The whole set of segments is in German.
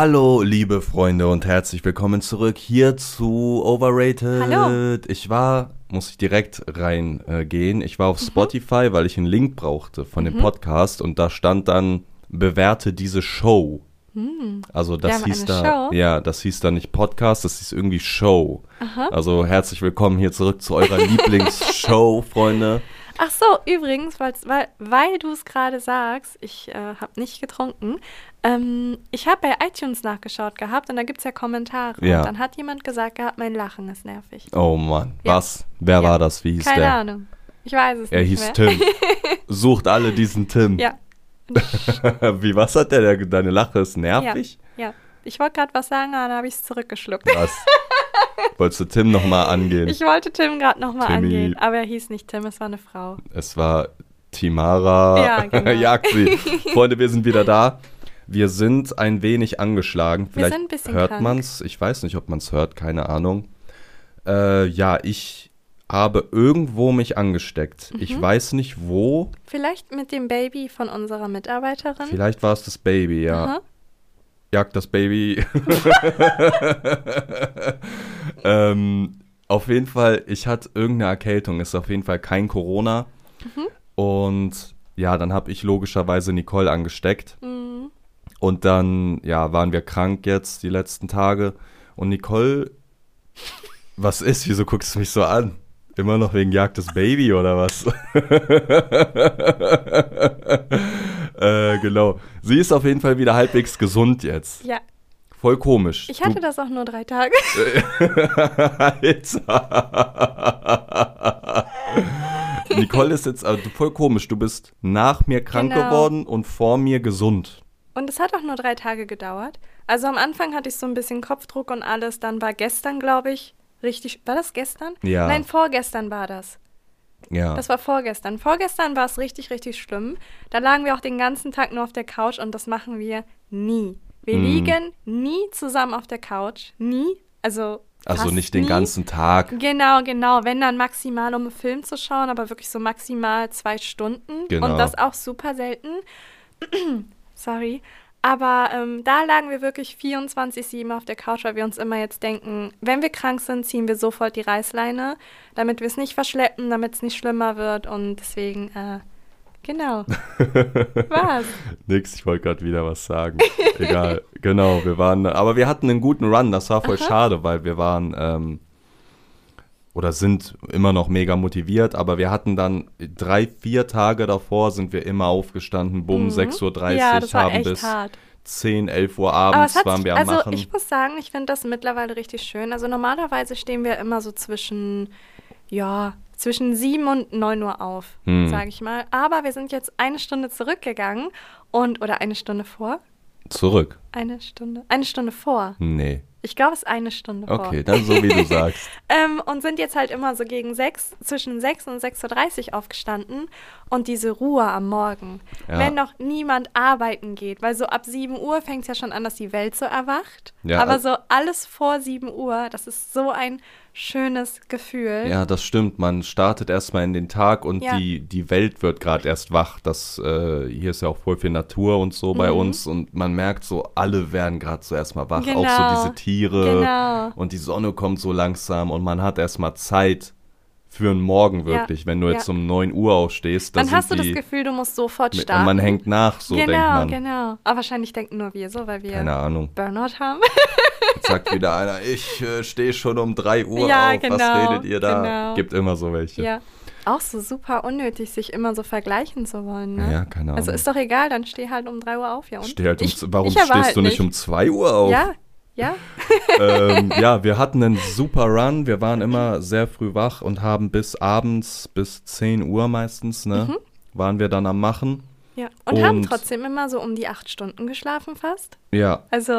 Hallo, liebe Freunde und herzlich willkommen zurück hier zu Overrated. Hallo. Ich war, muss ich direkt reingehen, äh, ich war auf Mhm. Spotify, weil ich einen Link brauchte von dem Podcast und da stand dann, bewerte diese Show. Also das Mhm. hieß da, Show? ja, das hieß da nicht Podcast, das hieß irgendwie Show. Also herzlich willkommen hier zurück zu eurer Lieblingsshow, Freunde. Ach so, übrigens, weil, weil du es gerade sagst, ich äh, habe nicht getrunken. Ähm, ich habe bei iTunes nachgeschaut gehabt und da gibt es ja Kommentare. Ja. Und dann hat jemand gesagt gehabt, mein Lachen ist nervig. Oh Mann, Ja. was? Wer Ja. war das? Wie hieß Keine der? Ahnung. Ich weiß es Er nicht hieß mehr. Tim. Sucht alle diesen Tim. Ja. Wie, was hat der? deine Lache ist nervig? Ja. Ich wollte gerade was sagen, aber dann habe ich es zurückgeschluckt. Was? Wolltest du Tim nochmal angehen? Ich wollte Tim gerade nochmal angehen, aber er hieß nicht Tim, es war eine Frau. es war Timara. Ja, genau. Jagt sie. Freunde, wir sind wieder da. Wir sind ein wenig angeschlagen. Vielleicht sind ein bisschen hört krank. man's. Ich weiß nicht, ob man's hört. Keine Ahnung. Äh, ja, ich habe irgendwo mich angesteckt. Mhm. Ich weiß nicht wo. Vielleicht mit dem Baby von unserer Mitarbeiterin. Vielleicht war es das Baby, ja. Aha. Jagt das Baby. ähm, auf jeden Fall, ich hatte irgendeine Erkältung, ist auf jeden Fall kein Corona. Und ja, dann habe ich logischerweise Nicole angesteckt. Mhm. Und dann, ja, waren wir krank jetzt die letzten Tage. Und Nicole, was ist? Wieso guckst du mich so an? Immer noch wegen Jagd das Baby oder was? äh, genau. Sie ist auf jeden Fall wieder halbwegs gesund jetzt. Ja, Voll komisch. ich hatte das auch nur drei Tage. Alter. Nicole ist jetzt also voll komisch. Du bist nach mir krank Genau. geworden und vor mir gesund. Und es hat auch nur drei Tage gedauert. Also am Anfang hatte ich so ein bisschen Kopfdruck und alles. Dann war gestern, glaube ich, richtig. War das gestern? Ja. Nein, vorgestern war das. Ja. Das war vorgestern. Vorgestern war es richtig, richtig schlimm. Da lagen wir auch den ganzen Tag nur auf der Couch und das machen wir nie. Wir Mhm. liegen nie zusammen auf der Couch. Nie. Also. also nicht den nie. ganzen Tag. Genau, genau. Wenn dann maximal, um einen Film zu schauen, aber wirklich so maximal zwei Stunden. Genau. Und das auch super selten. Sorry. Aber ähm, da lagen wir wirklich 24-7 auf der Couch, weil wir uns immer jetzt denken, wenn wir krank sind, ziehen wir sofort die Reißleine, damit wir es nicht verschleppen, damit es nicht schlimmer wird. Und deswegen, äh, genau. Was? Nix, ich wollte gerade wieder was sagen. Egal, genau, wir waren, aber wir hatten einen guten Run, das war voll schade, weil wir waren, ähm, oder sind immer noch mega motiviert, aber wir hatten dann drei, vier Tage davor sind wir immer aufgestanden, bumm, 6.30 Uhr, Mhm. ja, das war haben echt bis hart. 10, 11 Uhr abends waren wir am also Machen. ich muss sagen, ich finde das mittlerweile richtig schön. Also normalerweise stehen wir immer so zwischen, ja, zwischen 7 und 9 Uhr auf, Hm. sage ich mal. Aber wir sind jetzt eine Stunde zurückgegangen und, oder eine Stunde vor? Zurück. Eine Stunde, eine Stunde vor. Nee. Ich glaube, es ist eine Stunde vor. Okay, dann so wie du sagst. Ähm, und sind jetzt halt immer so gegen sechs, zwischen 6 und 6.30 Uhr aufgestanden. Und diese Ruhe am Morgen, Ja. wenn noch niemand arbeiten geht, weil so ab 7 Uhr fängt es ja schon an, dass die Welt so erwacht. Ja, Aber so alles vor 7 Uhr, das ist so ein schönes Gefühl. Ja, das stimmt. Man startet erstmal in den Tag und Ja. die, die Welt wird gerade erst wach. Das, äh, hier ist ja auch voll viel Natur und so Mhm. bei uns und man merkt so, alle werden gerade so erstmal wach. Auch Genau. so diese Tiere Genau. und die Sonne kommt so langsam und man hat erstmal Zeit für einen Morgen Ja. wirklich. Wenn du jetzt Ja. um 9 Uhr aufstehst, dann hast du das Gefühl, du musst sofort starten. und man hängt nach, so genau, denkt man. genau. Aber wahrscheinlich denken nur wir so, weil wir Keine Ahnung. Burnout haben. Jetzt sagt wieder einer, ich äh, stehe schon um 3 Uhr Ja, auf. Was genau, redet ihr da? genau. Gibt immer so welche. ja. Auch so super unnötig, sich immer so vergleichen zu wollen. Ne? Ja, keine Ahnung. Also ist doch egal, dann steh halt um 3 Uhr auf, ja. Und? Steh halt um, Ich- warum ich stehst halt du nicht um 2 Uhr auf? Ja, ja. ähm, ja, wir hatten einen super Run. Wir waren immer sehr früh wach und haben bis abends, bis 10 Uhr meistens, ne, Mhm. waren wir dann am Machen. Ja. Und, haben Und- trotzdem immer so um die acht Stunden geschlafen fast. Ja, Also,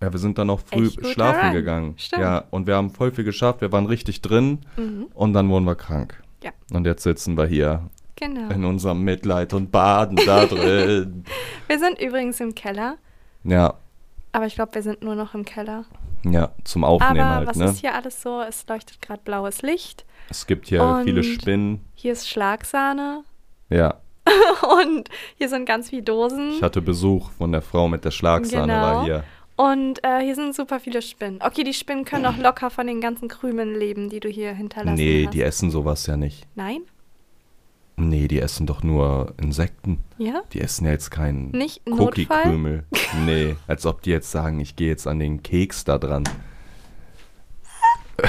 ja, wir sind dann noch früh schlafen Run. gegangen. Stimmt. Ja, und wir haben voll viel geschafft. Wir waren richtig drin mhm. und dann wurden wir krank. Ja. Und jetzt sitzen wir hier genau. in unserem Mitleid und baden da drin. Wir sind übrigens im Keller, Ja, aber ich glaube, wir sind nur noch im Keller. ja, zum Aufnehmen aber halt, was ne? ist hier alles so? Es leuchtet gerade blaues Licht. Es gibt hier viele Spinnen. Hier ist Schlagsahne. Ja, Und hier sind ganz viele Dosen. ich hatte Besuch von der Frau mit der Schlagsahne, Genau. war hier. Und äh, hier sind super viele Spinnen. Okay, die Spinnen können auch locker von den ganzen Krümeln leben, die du hier hinterlassen Nee, hast. die essen sowas ja nicht. Nein? Nee, die essen doch nur Insekten. Ja? Die essen ja jetzt keinen Nicht im Notfall? Cookie-Krümel. Nee, als ob die jetzt sagen, ich gehe jetzt an den Keks da dran.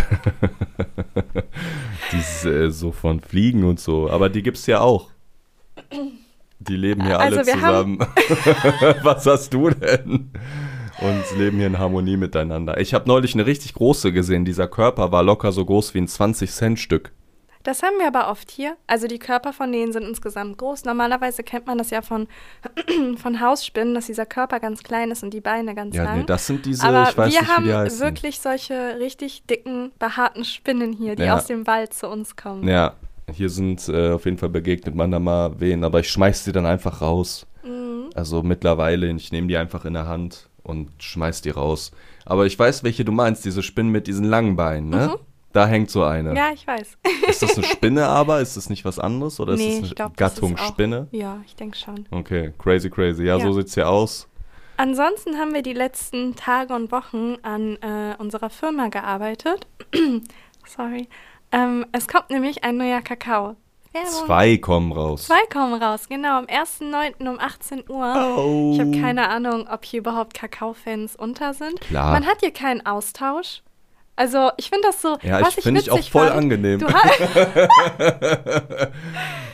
Dieses äh, so von Fliegen und so. Aber die gibt's ja auch. Die leben hier alle Also wir zusammen. Was hast du denn? Und leben hier in Harmonie miteinander. Ich habe neulich eine richtig große gesehen. Dieser Körper war locker so groß wie ein 20-Cent-Stück. Das haben wir aber oft hier. Also die Körper von denen sind insgesamt groß. Normalerweise kennt man das ja von, von Hausspinnen, dass dieser Körper ganz klein ist und die Beine ganz Ja, lang. nee, das sind diese, aber ich weiß wir nicht, wie haben die heißen. wirklich solche richtig dicken, behaarten Spinnen hier, die Ja. aus dem Wald zu uns kommen. Ja, hier sind äh, auf jeden Fall begegnet man da mal wen, aber ich schmeiß die dann einfach raus. Mhm. Also mittlerweile, ich nehme die einfach in der Hand und schmeiß die raus. Aber ich weiß, welche du meinst, diese Spinnen mit diesen langen Beinen, ne? Da hängt so eine. Ja, ich weiß. Ist das eine Spinne aber? Ist das nicht was anderes? Oder nee, ist das eine das Gattung auch, Spinne? Ja, ich denke schon. Okay, crazy, crazy. Ja, Ja. so sieht's hier aus. Ansonsten haben wir die letzten Tage und Wochen an äh, unserer Firma gearbeitet. Sorry. Ähm, es kommt nämlich ein neuer Kakao. Werbung. Zwei kommen raus. Zwei kommen raus, genau, am 1.9. um 18 Uhr. Oh. Ich habe keine Ahnung, ob hier überhaupt Kakao-Fans unter sind. Klar. Man hat hier keinen Austausch. Also, ich finde das so. Ja, was ich finde ich auch voll fand, angenehm.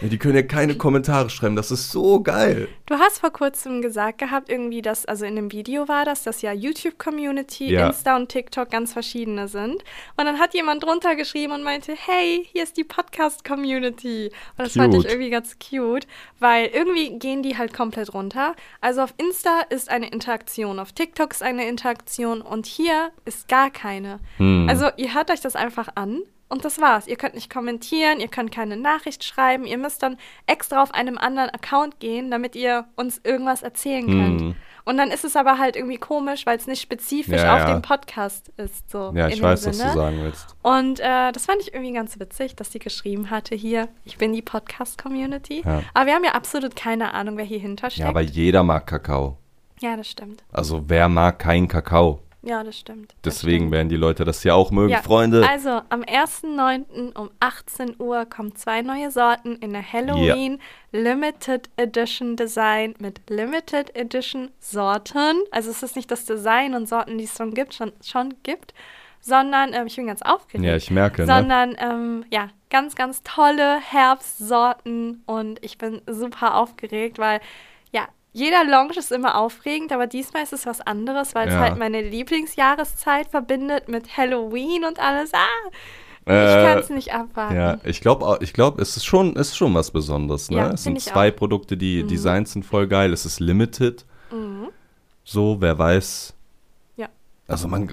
Ja, die können ja keine Kommentare schreiben. Das ist so geil. du hast vor kurzem gesagt gehabt, irgendwie, dass, also in dem Video war das, dass ja YouTube-Community, Ja. Insta und TikTok ganz verschiedene sind. Und dann hat jemand drunter geschrieben und meinte, hey, hier ist die Podcast-Community. Und das fand ich Cute. irgendwie ganz cute, weil irgendwie gehen die halt komplett runter. Also auf Insta ist eine Interaktion, auf TikTok ist eine Interaktion und hier ist gar keine. Hm. Also ihr hört euch das einfach an und das war's. Ihr könnt nicht kommentieren, ihr könnt keine Nachricht schreiben, ihr müsst dann extra auf einem anderen Account gehen, damit ihr uns irgendwas erzählen könnt. Hm. Und dann ist es aber halt irgendwie komisch, weil es nicht spezifisch Ja, auf ja. dem Podcast ist. So Ja, ich weiß, was Sinne. du sagen willst. Und äh, das fand ich irgendwie ganz witzig, dass sie geschrieben hatte hier, ich bin die Podcast-Community. Ja. Aber wir haben ja absolut keine Ahnung, wer hier hintersteckt. Ja, aber jeder mag Kakao. ja, das stimmt. Also wer mag keinen Kakao? Ja, das stimmt. Das Deswegen stimmt. werden die Leute das ja auch mögen, Ja, Freunde. Also am 1.9. um 18 Uhr kommen zwei neue Sorten in der Halloween Limited Edition Design mit Limited Edition Sorten. Also es ist nicht das Design und Sorten, die es schon gibt, schon, schon gibt, sondern ähm, ich bin ganz aufgeregt. ja, ich merke, ne? sondern ähm, ja, ganz, ganz tolle Herbstsorten und ich bin super aufgeregt, weil ja, jeder Launch ist immer aufregend, aber diesmal ist es was anderes, weil es Ja. halt meine Lieblingsjahreszeit verbindet mit Halloween und alles. Ah, ich Äh, kann es nicht abwarten. Ja, ich glaube, ich glaub, es ist schon, es ist schon was Besonderes. Ne? Ja, es sind zwei auch. Produkte, die Designs sind voll geil. Es ist limited. Mhm. So, wer weiß. Ja. Also man,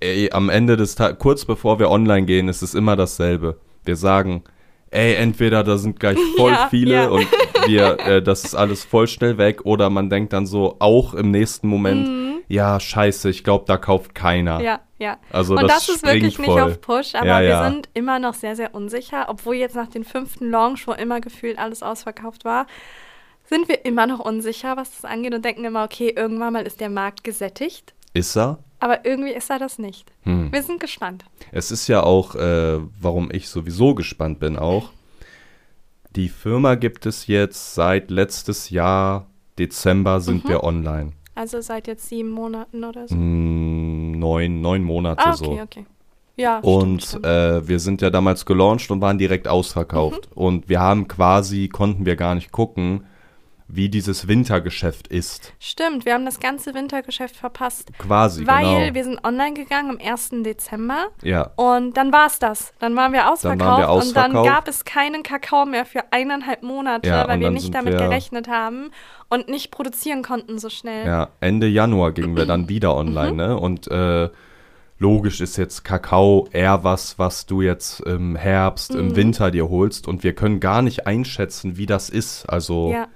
ey, am Ende des Tages, kurz bevor wir online gehen, ist es immer dasselbe. Wir sagen, ey, entweder da sind gleich voll Ja, viele und wir, äh, das ist alles voll schnell weg, oder man denkt dann so auch im nächsten Moment, ja, scheiße, ich glaube, da kauft keiner. Mhm. Ja, ja. Also und das das, ist wirklich nicht voll. auf Push, aber Ja, wir ja. sind immer noch sehr, sehr unsicher. Obwohl jetzt nach dem fünften Launch, wo immer gefühlt alles ausverkauft war, sind wir immer noch unsicher, was das angeht und denken immer, okay, irgendwann mal ist der Markt gesättigt. Ist er? Aber irgendwie ist er das nicht. Hm. Wir sind gespannt. Es ist ja auch, äh, warum ich sowieso gespannt bin auch. Die Firma gibt es jetzt seit letztes Jahr Dezember sind Mhm. wir online. Also seit jetzt sieben Monaten oder so. Mm, neun, neun Monate ah, okay, so. okay. Ja, Und stimmt, stimmt. Äh, wir sind ja damals gelauncht und waren direkt ausverkauft. Mhm. Und wir haben quasi, konnten wir gar nicht gucken, wie dieses Wintergeschäft ist. Stimmt, wir haben das ganze Wintergeschäft verpasst. Quasi, weil genau. wir sind online gegangen am 1. Dezember ja, und dann war es das. Dann waren wir ausverkauft, Dann waren wir und dann ausverkauft. gab es keinen Kakao mehr für eineinhalb Monate, Ja, weil wir nicht damit wir- gerechnet haben und nicht produzieren konnten so schnell. Ja, Ende Januar gingen wir dann wieder online, Mhm. ne? Und äh, logisch ist jetzt Kakao eher was, was du jetzt im Herbst, Mhm. im Winter dir holst. Und wir können gar nicht einschätzen, wie das ist. Also ja.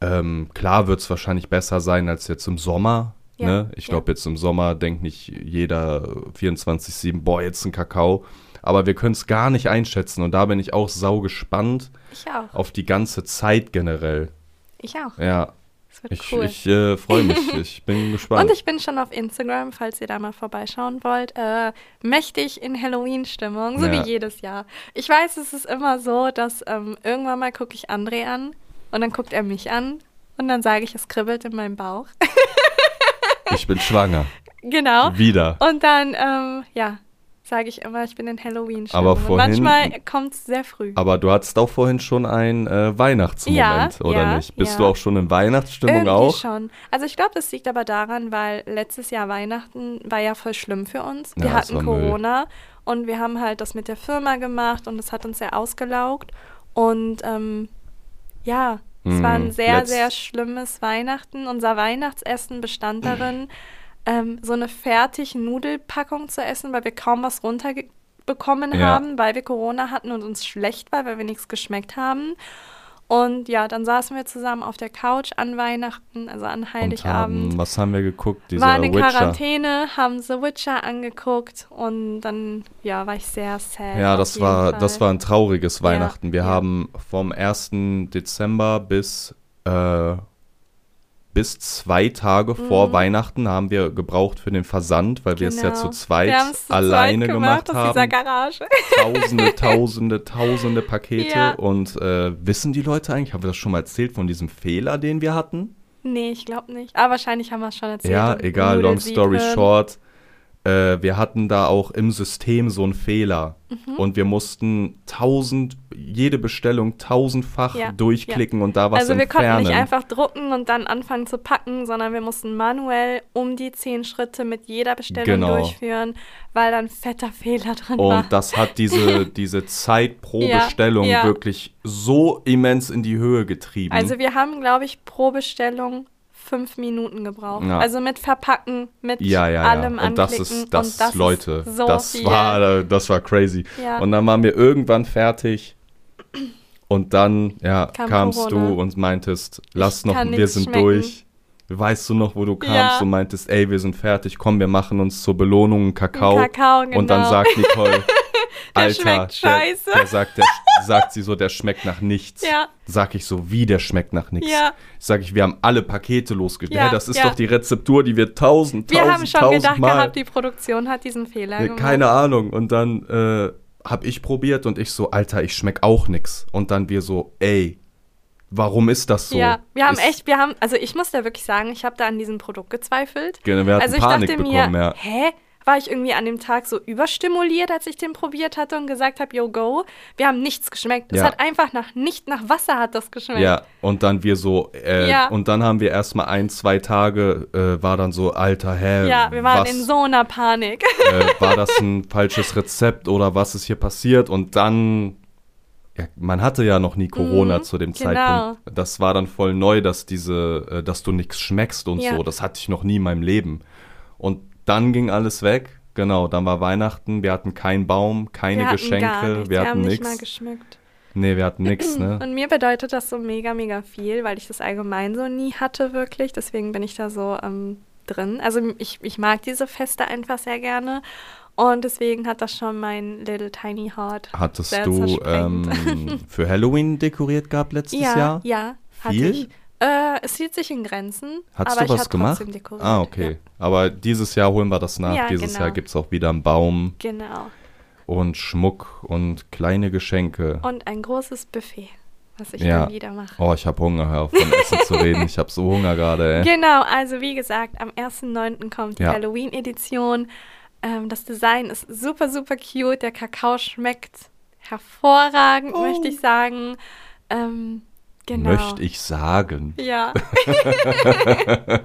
Ähm, klar wird es wahrscheinlich besser sein als jetzt im Sommer. Ja, Ne? Ich ja. glaube, jetzt im Sommer denkt nicht jeder 24-7, boah, jetzt ein Kakao. Aber wir können es gar nicht einschätzen. Und da bin ich auch sau gespannt Ich auch. auf die ganze Zeit generell. Ich auch. Ja, Ich, cool. ich äh, freue mich. Ich bin gespannt. Und ich bin schon auf Instagram, falls ihr da mal vorbeischauen wollt. Äh, mächtig in Halloween-Stimmung, so Ja. wie jedes Jahr. Ich weiß, es ist immer so, dass ähm, irgendwann mal gucke ich André an und dann guckt er mich an und dann sage ich, es kribbelt in meinem Bauch. ich bin schwanger. genau. Wieder. Und dann, ähm, ja, sage ich immer, ich bin in Halloween-Stimmung. Aber Und vorhin- manchmal kommt es sehr früh. Aber du hattest auch vorhin schon einen äh, Weihnachtsmoment, Ja, oder ja, nicht? Bist ja. du auch schon in Weihnachtsstimmung Irgendwie auch? schon. Also ich glaube, das liegt aber daran, weil letztes Jahr Weihnachten war ja voll schlimm für uns. Wir hatten war Müll. Corona und wir haben halt das mit der Firma gemacht und es hat uns sehr ausgelaugt. Und ähm, ja, es war ein sehr, letzt- sehr schlimmes Weihnachten. Unser Weihnachtsessen bestand darin, ähm, so eine fertig Nudelpackung zu essen, weil wir kaum was runterbekommen Ja. haben, weil wir Corona hatten und uns schlecht war, weil wir nichts geschmeckt haben. Und ja, dann saßen wir zusammen auf der Couch an Weihnachten, also an Heiligabend. haben, was haben wir geguckt? Dieser waren in Witcher. Quarantäne, haben The Witcher angeguckt und dann, ja, war ich sehr sad. Ja, das war, Fall. das war ein trauriges Ja, Weihnachten. Wir ja. haben vom 1. Dezember bis, äh, bis zwei Tage vor Mhm. Weihnachten haben wir gebraucht für den Versand, weil wir es ja Genau. zu zweit zu alleine zweit gemacht, aus dieser haben. Garage. Tausende, tausende, tausende Pakete. Ja. Und äh, wissen die Leute eigentlich, haben wir das schon mal erzählt von diesem Fehler, den wir hatten? Nee, ich glaube nicht. Aber wahrscheinlich haben wir es schon erzählt. Ja, egal, long story hören. short. Äh, wir hatten da auch im System so einen Fehler. Mhm. Und wir mussten tausend, jede Bestellung tausendfach Ja, durchklicken und da was Also wir entfernen. konnten nicht einfach drucken und dann anfangen zu packen, sondern wir mussten manuell um die zehn Schritte mit jeder Bestellung Genau. durchführen, weil dann fetter Fehler drin war. und das hat diese, diese Zeit pro Ja, Bestellung ja. wirklich so immens in die Höhe getrieben. Also wir haben, glaube ich, pro Bestellung fünf Minuten gebraucht. Ja. Also mit Verpacken, mit ja, ja, allem ja. Und das ist, das, und das Leute, ist so das viel. war, das war crazy. Ja. Und dann waren wir irgendwann fertig. Und dann, ja, Kam kamst Corona. du und meintest, lass noch, wir sind schmecken. durch. Weißt du noch, wo du kamst und meintest, ey, wir sind fertig, komm, wir machen uns zur Belohnung einen Kakao. Kakao, genau. Und dann sagt Nicole, Alter, schmeckt scheiße. Der, der sagt, der, sagt sie so, der schmeckt nach nichts. Ja. Sag ich so, wie der schmeckt nach nichts. Ja. Sag ich, wir haben alle Pakete losgeschickt. Ja, das ist ja. doch die Rezeptur, die wir tausend, wir tausend, haben schon gedacht Mal. gehabt, die Produktion hat diesen Fehler Nee, gemacht. Keine Ahnung. Und dann äh, hab ich probiert und ich so, Alter, ich schmeck auch nix. Und dann wir so, ey, warum ist das so? Ja, wir haben ist, echt, wir haben, also ich muss da wirklich sagen, ich habe da an diesem Produkt gezweifelt. Genau, wir hatten also ich Panik dachte bekommen, mir, ja. hä? War ich irgendwie an dem Tag so überstimuliert, als ich den probiert hatte und gesagt habe, yo, go. Wir haben nichts geschmeckt. Es Ja. hat einfach nach nicht nach Wasser hat das geschmeckt. Ja, und dann wir so, äh, Ja. und dann haben wir erstmal ein, zwei Tage, äh, war dann so, Alter, hä, Ja, wir waren was, in so einer Panik. äh, war das ein falsches Rezept oder was ist hier passiert? Und dann, ja, man hatte ja noch nie Corona Mhm, zu dem genau. Zeitpunkt. Das war dann voll neu, dass diese, äh, dass du nichts schmeckst und Ja. so. Das hatte ich noch nie in meinem Leben. Und dann ging alles weg. Genau, dann war Weihnachten, wir hatten keinen Baum, keine wir hatten Geschenke, gar nichts. wir haben hatten nicht mal nichts. geschmückt. Nee, wir hatten nichts, ne? Und mir bedeutet das so mega, mega viel, weil ich das allgemein so nie hatte, wirklich. Deswegen bin ich da so ähm, drin. Also ich, ich mag diese Feste einfach sehr gerne. Und deswegen hat das schon mein Little Tiny Heart. Hattest sehr du ähm, für Halloween dekoriert gehabt letztes ja, Jahr? ja, hatte Viel? ich. Äh, es hielt sich in Grenzen. Hast aber du was gemacht? Ah, okay. Aber dieses Jahr holen wir das nach. Ja, dieses genau. Jahr gibt es auch wieder einen Baum Ja, genau. und Schmuck und kleine Geschenke. Und ein großes Buffet, was ich Ja. dann wieder mache. Oh, ich habe Hunger, hör auf von Essen zu reden. Ich habe so Hunger gerade. Genau, also wie gesagt, am 1.9. kommt die Ja. Halloween-Edition. Ähm, das Design ist super, super cute. Der Kakao schmeckt hervorragend, Oh. möchte ich sagen. Ähm, genau. Möchte ich sagen. Ja,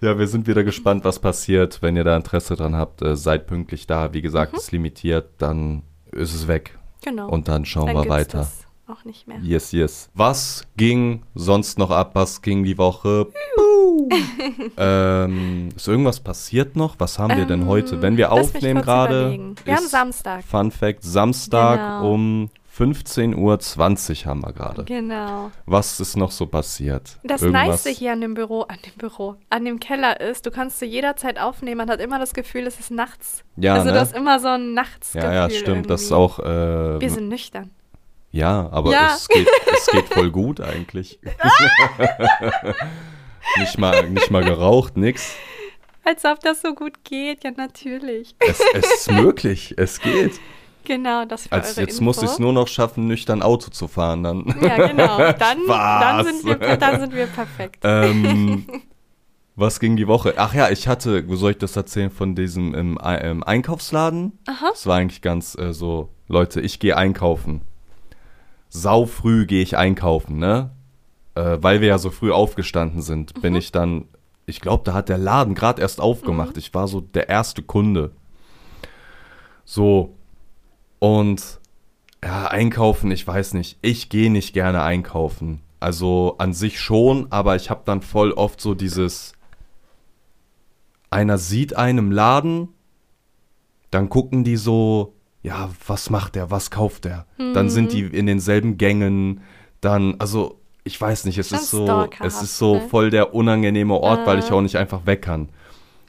Ja, wir sind wieder gespannt, was passiert. Wenn ihr da Interesse dran habt, äh, seid pünktlich da. Wie gesagt, ist limitiert, dann ist es weg. genau. Und dann schauen dann wir weiter. Das auch nicht mehr. Yes, yes. Was ging sonst noch ab? Was ging die Woche? ähm, ist irgendwas passiert noch? Was haben wir denn Ähm, heute? Wenn wir aufnehmen gerade. Wir haben Samstag. Fun Fact: Samstag Genau. um 15.20 Uhr haben wir gerade. Genau. Was ist noch so passiert? Das Irgendwas? Nice hier an dem Büro, an dem Büro, an dem Keller ist, du kannst zu jeder Zeit aufnehmen. Man hat immer das Gefühl, es ist nachts. Ja, also ne? du hast immer so ein Nachtsgefühl. Ja, ja, stimmt. Das ist irgendwie. auch. Äh, Wir sind nüchtern. ja, aber Ja. Es, geht, es geht voll gut eigentlich. Nicht mal, nicht mal geraucht, nix. Als ob das so gut geht, ja natürlich. Es, es ist möglich, es geht. Genau, das war Als, jetzt muss ich es nur noch schaffen, nüchtern Auto zu fahren. Dann. Ja, genau. Dann, dann, sind, wir, dann sind wir perfekt. ähm, was ging die Woche? Ach ja, ich hatte, wo soll ich das erzählen, von diesem im, im Einkaufsladen? Aha. Das war eigentlich ganz äh, so, Leute, ich gehe einkaufen. Sau früh gehe ich einkaufen, ne? Äh, weil wir ja so früh aufgestanden sind, bin ich dann, ich glaube, da hat der Laden gerade erst aufgemacht. Ich war so der erste Kunde. So. Und ja, einkaufen, ich weiß nicht. Ich gehe nicht gerne einkaufen. Also an sich schon, aber ich habe dann voll oft so dieses, einer sieht einen im Laden, dann gucken die so, ja, was macht der, was kauft der? Dann sind die in denselben Gängen, dann, also ich weiß nicht, es Schon ist so, es ist so ne? voll der unangenehme Ort, weil ich auch nicht einfach weg kann.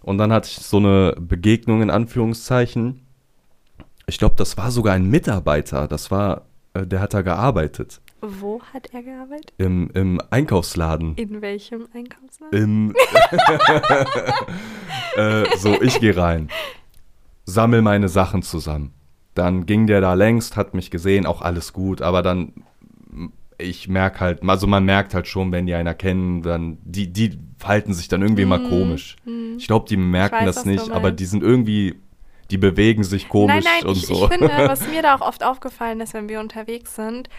Und dann hatte ich so eine Begegnung in Anführungszeichen. Ich glaube, das war sogar ein Mitarbeiter, das war, äh, der hat da gearbeitet. Wo hat er gearbeitet? Im, im Einkaufsladen. In welchem Einkaufsladen? Im, äh, so, ich gehe rein, sammel meine Sachen zusammen. Dann ging der da längst, hat mich gesehen, auch alles gut, aber dann, ich merke halt, also man merkt halt schon, wenn die einer kennen, dann, die, die verhalten sich dann irgendwie immer komisch. Ich glaube, die merken weiß, das nicht, aber die sind irgendwie, die bewegen sich komisch nein, nein, und ich, so. ich finde, was mir da auch oft aufgefallen ist, wenn wir unterwegs sind,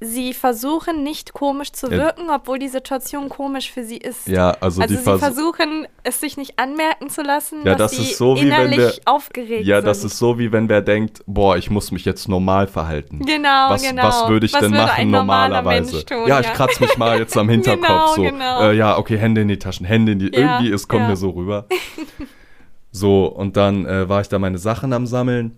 sie versuchen nicht komisch zu Ja. wirken, obwohl die Situation komisch für sie ist. ja, also, Also die sie vers versuchen, es sich nicht anmerken zu lassen, Ja, dass das sie ist so, wie wenn innerlich der- aufgeregt Ja, sind. das ist so, wie wenn wer denkt, boah, ich muss mich jetzt normal verhalten. Genau, was, genau. was würde ich Was denn würde machen normalerweise? Tun, ja, ich ja. kratze mich mal jetzt am Hinterkopf Genau, so. genau. Äh, ja, okay, Hände in die Taschen, Hände in die. Ja, irgendwie, es kommt ja. mir so rüber. so, und dann äh, war ich da meine Sachen am Sammeln.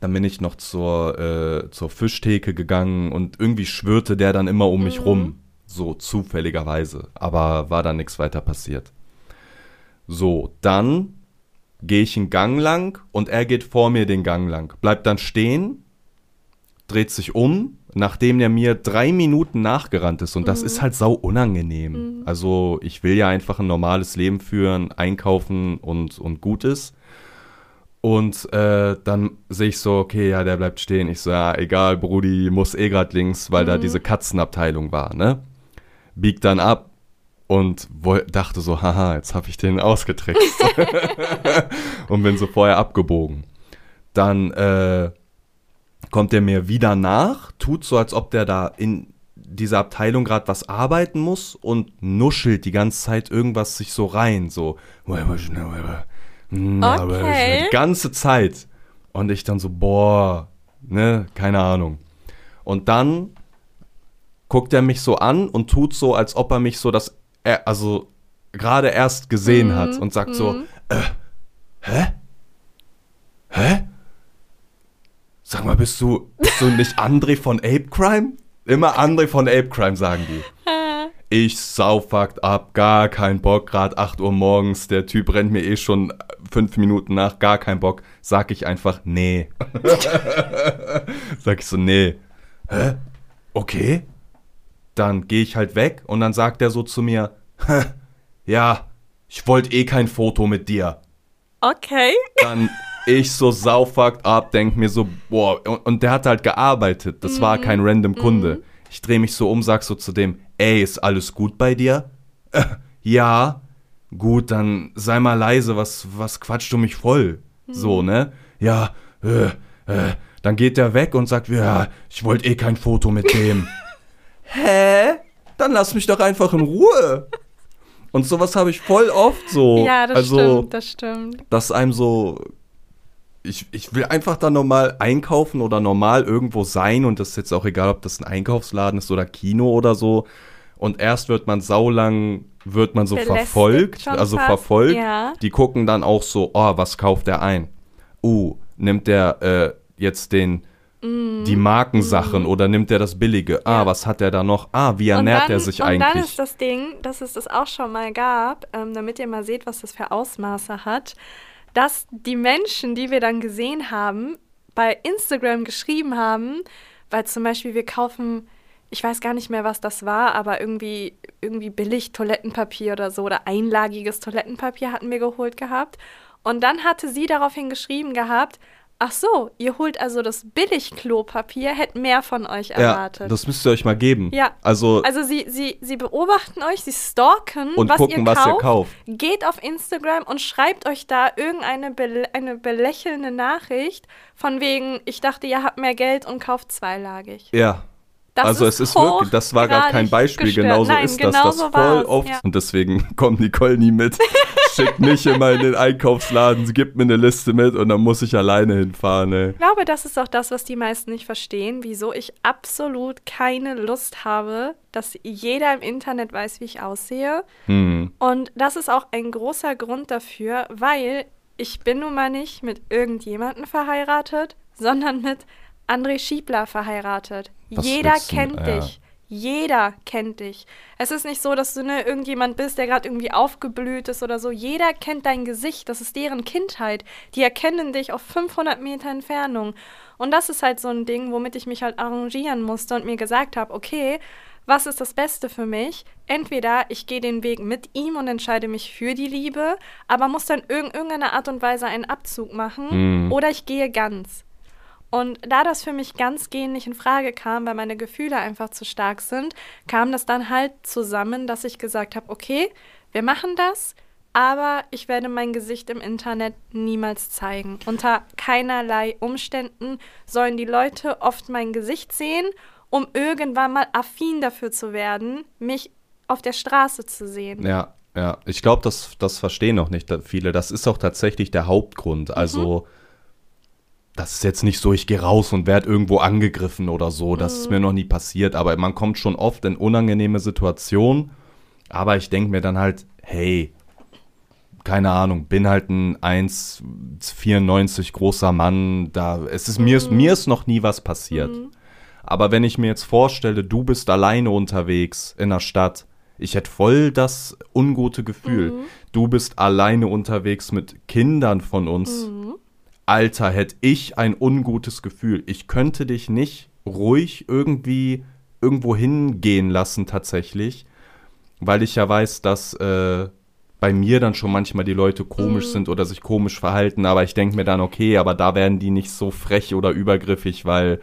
Dann bin ich noch zur, äh, zur Fischtheke gegangen und irgendwie schwirrte der dann immer um mich Mhm. rum. So zufälligerweise. Aber war dann nichts weiter passiert. So, dann gehe ich einen Gang lang und er geht vor mir den Gang lang. Bleibt dann stehen, dreht sich um, nachdem er mir drei Minuten nachgerannt ist. Und das ist halt sau unangenehm. Also ich will ja einfach ein normales Leben führen, einkaufen und, und gut ist. Und äh, dann sehe ich so, okay, ja, der bleibt stehen. Ich so, ja, egal, Brudi, muss eh grad links, weil da diese Katzenabteilung war, ne? Biegt dann ab und dachte so, haha, jetzt habe ich den ausgetrickst. und bin so vorher abgebogen. Dann äh, kommt er mir wieder nach, tut so, als ob der da in dieser Abteilung gerade was arbeiten muss und nuschelt die ganze Zeit irgendwas sich so rein, so. Okay. Die ganze Zeit. Und ich dann so, boah, ne, keine Ahnung. Und dann guckt er mich so an und tut so, als ob er mich so das, er, also gerade erst gesehen hat und sagt so, äh, hä? Hä? Sag mal, bist du, bist du nicht André von Ape Crime? Immer André von Ape Crime, sagen die. Ich saufuckt ab, gar kein Bock, grad 8 Uhr morgens, der Typ rennt mir eh schon fünf Minuten nach, gar kein Bock. Sag ich einfach, nee. Sag ich so, nee. Hä? Okay. Dann gehe ich halt weg und dann sagt er so zu mir, "Hä, ja, ich wollte eh kein Foto mit dir. Okay. Dann ich so saufuckt ab, denk mir so, boah, und, und der hat halt gearbeitet, das war kein random Kunde. Ich drehe mich so um, sag so zu dem, ey, ist alles gut bei dir? Äh, ja. Gut, dann sei mal leise, was, was quatscht du mich voll? So, ne? Ja, äh, äh. Dann geht der weg und sagt, ja, ich wollte eh kein Foto mit dem. Hä? Dann lass mich doch einfach in Ruhe. Und sowas habe ich voll oft so. Ja, das also, stimmt, das stimmt. dass einem so. Ich, ich will einfach da normal einkaufen oder normal irgendwo sein und das ist jetzt auch egal, ob das ein Einkaufsladen ist oder Kino oder so. Und erst wird man saulang, wird man so Belästigt verfolgt, also fast, verfolgt. ja. Die gucken dann auch so, oh, was kauft der ein? Uh, nimmt der äh, jetzt den, Mhm. die Markensachen oder nimmt der das Billige? Ah, was hat der da noch? Ah, wie ernährt er sich und eigentlich? dann ist das Ding, dass es das auch schon mal gab, ähm, damit ihr mal seht, was das für Ausmaße hat, dass die Menschen, die wir dann gesehen haben, bei Instagram geschrieben haben, weil zum Beispiel wir kaufen ich weiß gar nicht mehr, was das war, aber irgendwie, irgendwie billig Toilettenpapier oder so oder einlagiges Toilettenpapier hatten wir geholt gehabt. Und dann hatte sie daraufhin geschrieben gehabt, ach so, ihr holt also das Billig-Klopapier, hätte mehr von euch erwartet. Ja, das müsst ihr euch mal geben. Ja. Also, Also sie, sie, sie beobachten euch, sie stalken, und was, gucken, ihr was ihr kauft, kauft. Geht auf Instagram und schreibt euch da irgendeine bel eine belächelnde Nachricht von wegen, ich dachte, ihr habt mehr Geld und kauft zweilagig. Ja. Das also es ist wirklich, das war gerade kein Beispiel, gestört. genauso Nein, ist das. genau Das so voll oft. ja. Und deswegen kommt Nicole nie mit. Schickt mich immer in den Einkaufsladen, sie gibt mir eine Liste mit und dann muss ich alleine hinfahren. Ey. Ich glaube, das ist auch das, was die meisten nicht verstehen, wieso ich absolut keine Lust habe, dass jeder im Internet weiß, wie ich aussehe. Hm. Und das ist auch ein großer Grund dafür, weil ich bin nun mal nicht mit irgendjemandem verheiratet, sondern mit André Schiebler verheiratet. Was Jeder kennt ja. dich. Jeder kennt dich. Es ist nicht so, dass du ne, irgendjemand bist, der gerade irgendwie aufgeblüht ist oder so. Jeder kennt dein Gesicht. Das ist deren Kindheit. Die erkennen dich auf 500 Meter Entfernung. Und das ist halt so ein Ding, womit ich mich halt arrangieren musste und mir gesagt habe, okay, was ist das Beste für mich? Entweder ich gehe den Weg mit ihm und entscheide mich für die Liebe, aber muss dann irg irgendeiner Art und Weise einen Abzug machen, Mhm. oder ich gehe ganz. Und da das für mich ganz gehen nicht in Frage kam, weil meine Gefühle einfach zu stark sind, kam das dann halt zusammen, dass ich gesagt habe, okay, wir machen das, aber ich werde mein Gesicht im Internet niemals zeigen. Unter keinerlei Umständen sollen die Leute oft mein Gesicht sehen, um irgendwann mal affin dafür zu werden, mich auf der Straße zu sehen. Ja, ja. Ich glaube, das, das verstehen noch nicht viele. Das ist auch tatsächlich der Hauptgrund. Also, das ist jetzt nicht so, ich gehe raus und werde irgendwo angegriffen oder so. Das ist mir noch nie passiert. Aber man kommt schon oft in unangenehme Situationen. Aber ich denke mir dann halt, hey, keine Ahnung, bin halt ein 1,94 großer Mann. Da, es ist, mir, ist, mir ist noch nie was passiert. Aber wenn ich mir jetzt vorstelle, du bist alleine unterwegs in der Stadt, ich hätte voll das ungute Gefühl. Du bist alleine unterwegs mit Kindern von uns. Alter, hätte ich ein ungutes Gefühl. Ich könnte dich nicht ruhig irgendwie irgendwo hingehen lassen tatsächlich, weil ich ja weiß, dass äh, bei mir dann schon manchmal die Leute komisch sind oder sich komisch verhalten, aber ich denke mir dann, okay, aber da werden die nicht so frech oder übergriffig, weil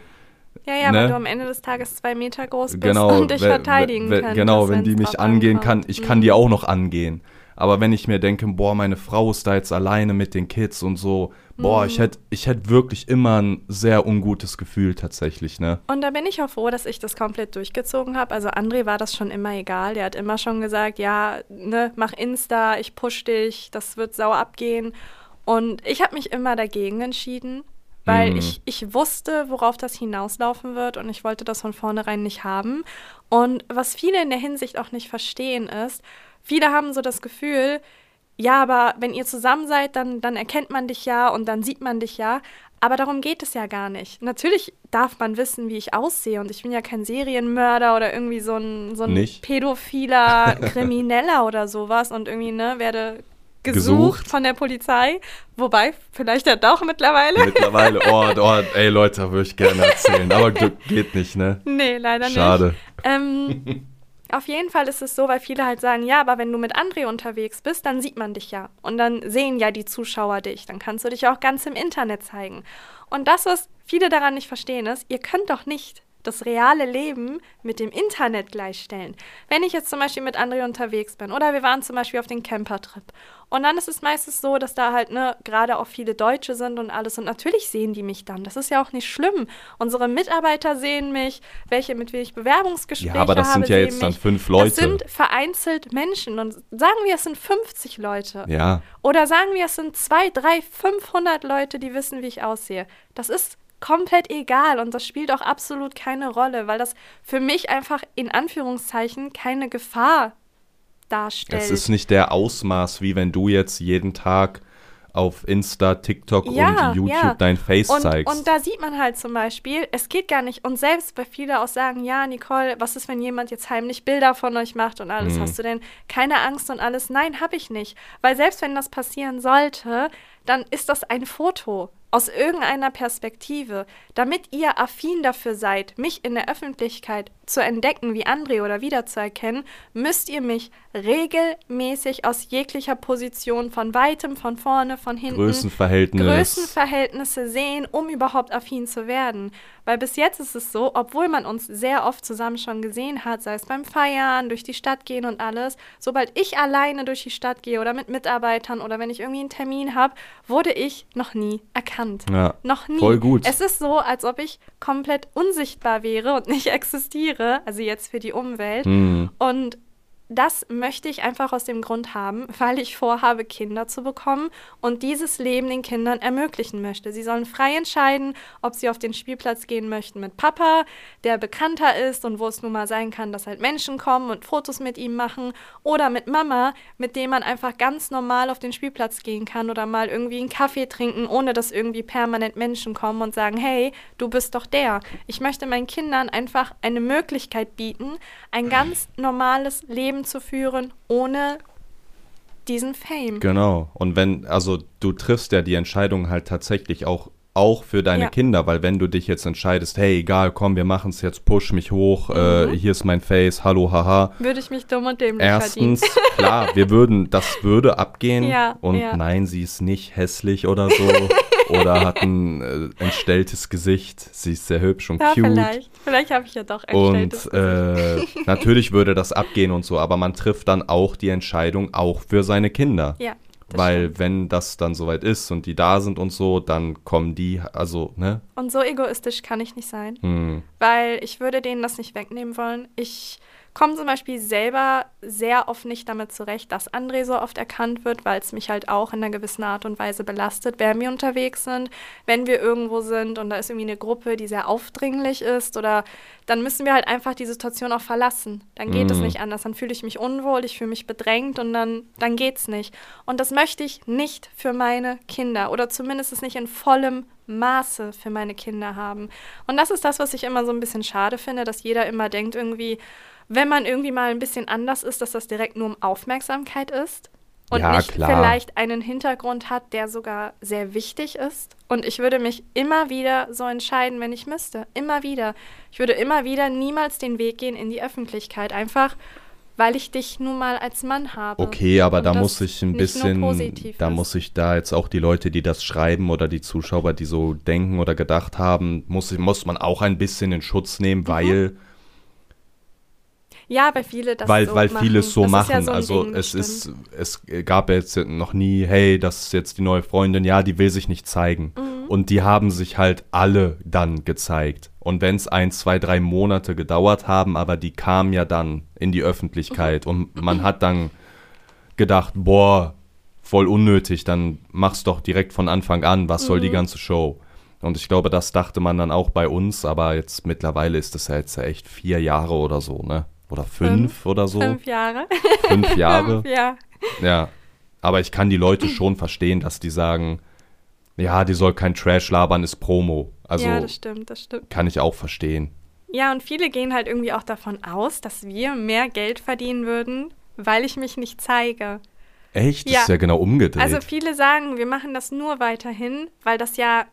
Ja, ja, Ne? weil du am Ende des Tages zwei Meter groß bist genau, und dich verteidigen kannst. Genau, wenn die mich angehen kann, ankommt. ich kann Mhm. die auch noch angehen. Aber wenn ich mir denke, boah, meine Frau ist da jetzt alleine mit den Kids und so, boah, Mhm. ich hätte ich hätt wirklich immer ein sehr ungutes Gefühl tatsächlich, ne? Und da bin ich auch froh, dass ich das komplett durchgezogen habe. Also André war das schon immer egal. Der hat immer schon gesagt, ja, ne, mach Insta, ich push dich, das wird sauer abgehen. Und ich habe mich immer dagegen entschieden, weil Mhm. ich, ich wusste, worauf das hinauslaufen wird und ich wollte das von vornherein nicht haben. Und was viele in der Hinsicht auch nicht verstehen ist, viele haben so das Gefühl, ja, aber wenn ihr zusammen seid, dann, dann erkennt man dich ja und dann sieht man dich ja. Aber darum geht es ja gar nicht. Natürlich darf man wissen, wie ich aussehe. Und ich bin ja kein Serienmörder oder irgendwie so ein, so ein Nicht? pädophiler Krimineller oder sowas und irgendwie, ne, werde gesucht, Gesucht. von der Polizei. Wobei, vielleicht ja doch mittlerweile. Mittlerweile, oh, oh, ey Leute, würde ich gerne erzählen, aber ge- geht nicht, ne? nee, leider Schade. nicht. Ähm, auf jeden Fall ist es so, weil viele halt sagen, ja, aber wenn du mit André unterwegs bist, dann sieht man dich ja. Und dann sehen ja die Zuschauer dich. Dann kannst du dich auch ganz im Internet zeigen. Und das, was viele daran nicht verstehen, ist, ihr könnt doch nicht das reale Leben mit dem Internet gleichstellen. Wenn ich jetzt zum Beispiel mit André unterwegs bin oder wir waren zum Beispiel auf den Campertrip und dann ist es meistens so, dass da halt ne, gerade auch viele Deutsche sind und alles und natürlich sehen die mich dann. Das ist ja auch nicht schlimm. Unsere Mitarbeiter sehen mich, welche mit wem ich Bewerbungsgespräche Ja, aber das habe, sind ja jetzt dann fünf Leute. Das sind vereinzelt Menschen und sagen wir, es sind 50 Leute. Ja, Oder sagen wir, es sind 2, 3, 500 Leute, die wissen, wie ich aussehe. Das ist komplett egal und das spielt auch absolut keine Rolle, weil das für mich einfach in Anführungszeichen keine Gefahr darstellt. es ist nicht der Ausmaß, wie wenn du jetzt jeden Tag auf Insta, TikTok Ja, und YouTube ja. dein Face und, zeigst. und da sieht man halt zum Beispiel, es geht gar nicht. Und selbst weil viele auch sagen, ja, Nicole, was ist, wenn jemand jetzt heimlich Bilder von euch macht und alles? Mhm. Hast du denn keine Angst und alles? Nein, habe ich nicht. Weil selbst wenn das passieren sollte, dann ist das ein Foto aus irgendeiner Perspektive, damit ihr affin dafür seid, mich in der Öffentlichkeit zu entdecken wie André oder wiederzuerkennen, müsst ihr mich regelmäßig aus jeglicher Position von weitem, von vorne, von hinten, Größenverhältnis. Größenverhältnisse sehen, um überhaupt affin zu werden. Weil bis jetzt ist es so, obwohl man uns sehr oft zusammen schon gesehen hat, sei es beim Feiern, durch die Stadt gehen und alles, sobald ich alleine durch die Stadt gehe oder mit Mitarbeitern oder wenn ich irgendwie einen Termin habe, wurde ich noch nie erkannt. Ja, Noch nie. voll gut. Es ist so, als ob ich komplett unsichtbar wäre und nicht existiere, also jetzt für die Umwelt. Hm. Und das möchte ich einfach aus dem Grund haben, weil ich vorhabe, Kinder zu bekommen und dieses Leben den Kindern ermöglichen möchte. Sie sollen frei entscheiden, ob sie auf den Spielplatz gehen möchten mit Papa, der bekannter ist und wo es nun mal sein kann, dass halt Menschen kommen und Fotos mit ihm machen, oder mit Mama, mit dem man einfach ganz normal auf den Spielplatz gehen kann oder mal irgendwie einen Kaffee trinken, ohne dass irgendwie permanent Menschen kommen und sagen, hey, du bist doch der. Ich möchte meinen Kindern einfach eine Möglichkeit bieten, ein ganz normales Leben zu führen, ohne diesen Fame. Genau. Und wenn, also du triffst ja die Entscheidung halt tatsächlich auch, auch für deine Ja. Kinder, weil wenn du dich jetzt entscheidest, hey, egal, komm, wir machen es jetzt, push mich hoch, äh, hier ist mein Face, hallo, haha. Würde ich mich dumm und dämlich Erstens, verdienen. klar, wir würden, das würde abgehen. Ja, und ja. nein, sie ist nicht hässlich oder so. oder hat ein äh, entstelltes Gesicht. Sie ist sehr hübsch und Ja, cute. vielleicht. Vielleicht habe ich ja doch ein Und äh, natürlich würde das abgehen und so, aber man trifft dann auch die Entscheidung auch für seine Kinder. Ja. Weil stimmt. wenn das dann soweit ist und die da sind und so, dann kommen die, also, ne? Und so egoistisch kann ich nicht sein, Hm. weil ich würde denen das nicht wegnehmen wollen. Ich komme zum Beispiel selber sehr oft nicht damit zurecht, dass André so oft erkannt wird, weil es mich halt auch in einer gewissen Art und Weise belastet, wenn wir unterwegs sind, wenn wir irgendwo sind und da ist irgendwie eine Gruppe, die sehr aufdringlich ist oder dann müssen wir halt einfach die Situation auch verlassen. Dann geht es Mhm. nicht anders. Dann fühle ich mich unwohl, ich fühle mich bedrängt und dann, dann geht's nicht. Und das möchte ich nicht für meine Kinder oder zumindest es nicht in vollem Maße für meine Kinder haben. Und das ist das, was ich immer so ein bisschen schade finde, dass jeder immer denkt irgendwie, wenn man irgendwie mal ein bisschen anders ist, dass das direkt nur um Aufmerksamkeit ist und Ja, nicht klar. vielleicht einen Hintergrund hat, der sogar sehr wichtig ist. Und ich würde mich immer wieder so entscheiden, wenn ich müsste. Immer wieder. Ich würde immer wieder niemals den Weg gehen in die Öffentlichkeit. Einfach, weil ich dich nun mal als Mann habe. Okay, aber Und da muss ich ein bisschen, da ist. muss ich da jetzt auch die Leute, die das schreiben oder die Zuschauer, die so denken oder gedacht haben, muss, muss man auch ein bisschen in Schutz nehmen, Mhm. weil, Ja, weil viele das weil, so weil machen. viele es so das machen. Ja so also Ding, es ist, es gab jetzt noch nie, hey, das ist jetzt die neue Freundin, ja, die will sich nicht zeigen. Mhm. Und die haben sich halt alle dann gezeigt. Und wenn es ein, zwei, drei Monate gedauert haben, aber die kamen ja dann in die Öffentlichkeit Mhm. und man hat dann gedacht, boah, voll unnötig, dann mach's doch direkt von Anfang an, was soll die ganze Show? Und ich glaube, das dachte man dann auch bei uns, aber jetzt mittlerweile ist das ja jetzt echt vier Jahre oder so, ne? Oder fünf, Fünf. oder so. Fünf Jahre. Fünf Jahre. Fünf, ja. Ja. Aber ich kann die Leute schon verstehen, dass die sagen, ja, die soll kein Trash labern, ist Promo. Also ja, das stimmt, das stimmt. kann ich auch verstehen. Ja, und viele gehen halt irgendwie auch davon aus, dass wir mehr Geld verdienen würden, weil ich mich nicht zeige. Echt? Das Ja. ist ja genau umgedreht. Also viele sagen, wir machen das nur weiterhin, weil das ja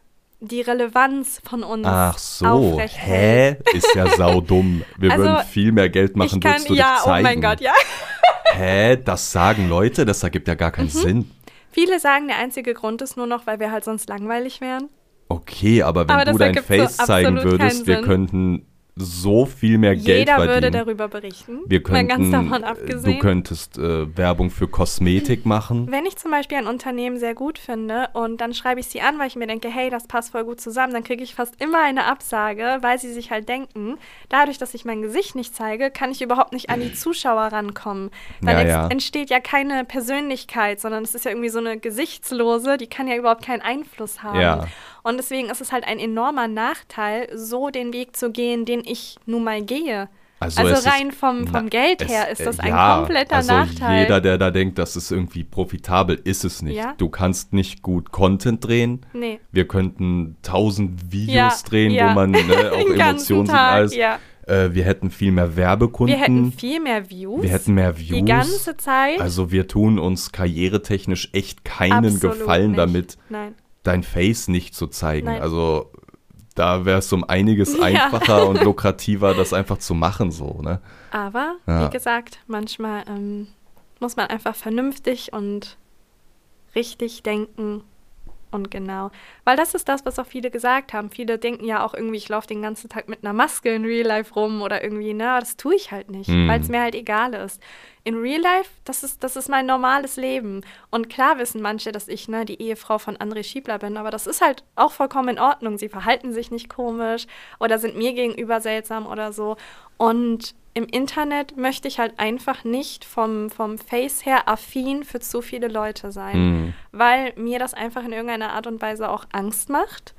die Relevanz von uns Ach so, hä? Ist ja saudumm. Wir Also, würden viel mehr Geld machen, ich kann, würdest du ja, dich oh zeigen. mein Gott, ja. Hä? Das sagen Leute? Das ergibt ja gar keinen Mhm. Sinn. Viele sagen, der einzige Grund ist nur noch, weil wir halt sonst langweilig wären. Okay, aber wenn Aber du dein ergibt so Face zeigen würdest, wir könnten so viel mehr Geld Jeder verdienen. würde darüber berichten. wir mal könnten, ganz davon abgesehen. du könntest äh, Werbung für Kosmetik machen. Wenn ich zum Beispiel ein Unternehmen sehr gut finde und dann schreibe ich sie an, weil ich mir denke, hey, das passt voll gut zusammen, dann kriege ich fast immer eine Absage, weil sie sich halt denken, dadurch, dass ich mein Gesicht nicht zeige, kann ich überhaupt nicht an die Zuschauer rankommen. Dann Ja, ja. entsteht ja keine Persönlichkeit, sondern es ist ja irgendwie so eine Gesichtslose, die kann ja überhaupt keinen Einfluss haben. Ja. Und deswegen ist es halt ein enormer Nachteil, so den Weg zu gehen, den ich nun mal gehe. Also, Also, es ist- rein vom, vom Na, Geld es- her ist das äh, ein ja, kompletter also Nachteil. Jeder, der da denkt, das ist irgendwie profitabel, ist es nicht. Ja. Du kannst nicht gut Content drehen. nee. Wir könnten tausend Videos Ja, drehen, wo man ne, auch Emotionen sieht. Alles. ja. Äh, wir hätten viel mehr Werbekunden. Wir hätten viel mehr Views. Wir hätten mehr Views. Die ganze Zeit. Also wir tun uns karrieretechnisch echt keinen Absolut Gefallen nicht. damit, Nein. Dein Face nicht zu zeigen. Nein. Also da wäre es um einiges Ja. einfacher und lukrativer, das einfach zu machen so, ne? Aber, Ja. wie gesagt, manchmal ähm, muss man einfach vernünftig und richtig denken und genau. Weil das ist das, was auch viele gesagt haben. Viele denken ja auch irgendwie, ich laufe den ganzen Tag mit einer Maske in Real Life rum oder irgendwie, na, das tue ich halt nicht, Mhm. weil es mir halt egal ist. In Real Life, das ist, das ist mein normales Leben. Und klar wissen manche, dass ich ne, die Ehefrau von André Schiebler bin, aber das ist halt auch vollkommen in Ordnung. Sie verhalten sich nicht komisch oder sind mir gegenüber seltsam oder so. Und im Internet möchte ich halt einfach nicht vom, vom Face her affin für zu viele Leute sein, Mhm. weil mir das einfach in irgendeiner Art und Weise auch Angst macht.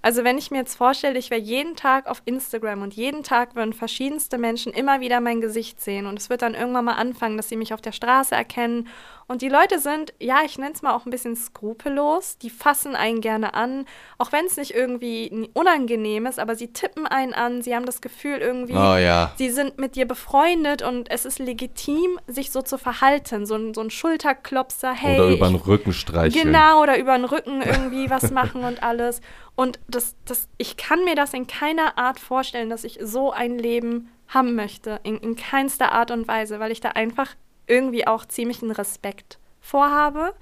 Also wenn ich mir jetzt vorstelle, ich wäre jeden Tag auf Instagram und jeden Tag würden verschiedenste Menschen immer wieder mein Gesicht sehen und es wird dann irgendwann mal anfangen, dass sie mich auf der Straße erkennen und die Leute sind, ja, ich nenne es mal auch ein bisschen skrupellos, die fassen einen gerne an, auch wenn es nicht irgendwie unangenehm ist, aber sie tippen einen an, sie haben das Gefühl irgendwie, Oh ja. Sie sind mit dir befreundet und es ist legitim, sich so zu verhalten. So ein, so ein Schulterklopser, hey. Oder über den Rücken streicheln. Genau, oder über den Rücken irgendwie was machen und alles. Und das, das, ich kann mir das in keiner Art vorstellen, dass ich so ein Leben haben möchte. In, in keinster Art und Weise, weil ich da einfach irgendwie auch ziemlich einen Respekt vorhabe.